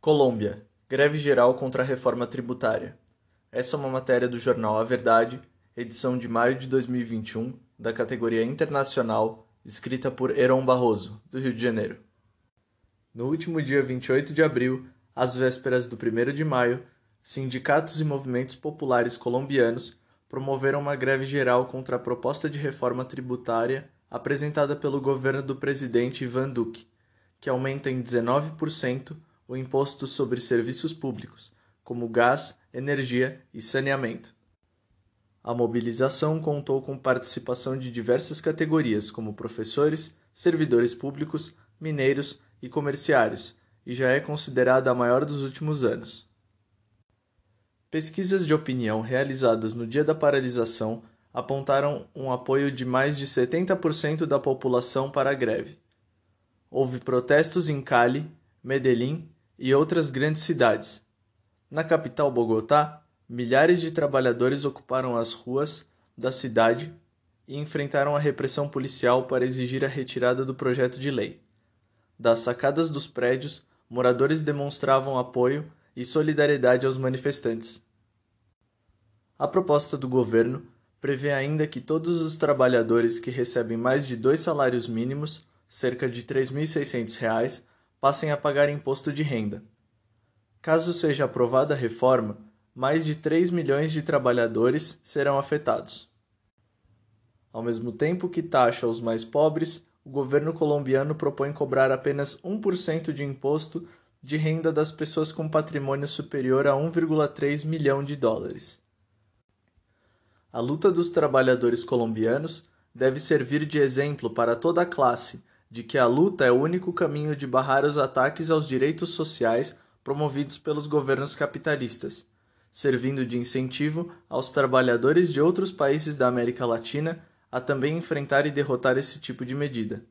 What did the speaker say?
Colômbia. Greve geral contra a reforma tributária. Essa é uma matéria do jornal A Verdade, edição de maio de 2021, da categoria Internacional, escrita por Heron Barroso, do Rio de Janeiro. No último dia 28 de abril, às vésperas do 1 de maio, sindicatos e movimentos populares colombianos promoveram uma greve geral contra a proposta de reforma tributária apresentada pelo governo do presidente Ivan Duque, que aumenta em 19% o imposto sobre serviços públicos, como gás, energia e saneamento. A mobilização contou com participação de diversas categorias, como professores, servidores públicos, mineiros e comerciários, e já é considerada a maior dos últimos anos. Pesquisas de opinião realizadas no dia da paralisação apontaram um apoio de mais de 70% da população para a greve. Houve protestos em Cali, Medellín e outras grandes cidades. Na capital Bogotá, milhares de trabalhadores ocuparam as ruas da cidade e enfrentaram a repressão policial para exigir a retirada do projeto de lei. Das sacadas dos prédios, moradores demonstravam apoio e solidariedade aos manifestantes. A proposta do governo prevê ainda que todos os trabalhadores que recebem mais de dois salários mínimos, cerca de R$ 3.600, passem a pagar imposto de renda. Caso seja aprovada a reforma, mais de 3 milhões de trabalhadores serão afetados. Ao mesmo tempo que taxa os mais pobres, o governo colombiano propõe cobrar apenas 1% de imposto de renda das pessoas com patrimônio superior a 1,3 milhão de dólares. A luta dos trabalhadores colombianos deve servir de exemplo para toda a classe de que a luta é o único caminho de barrar os ataques aos direitos sociais promovidos pelos governos capitalistas, servindo de incentivo aos trabalhadores de outros países da América Latina a também enfrentar e derrotar esse tipo de medida.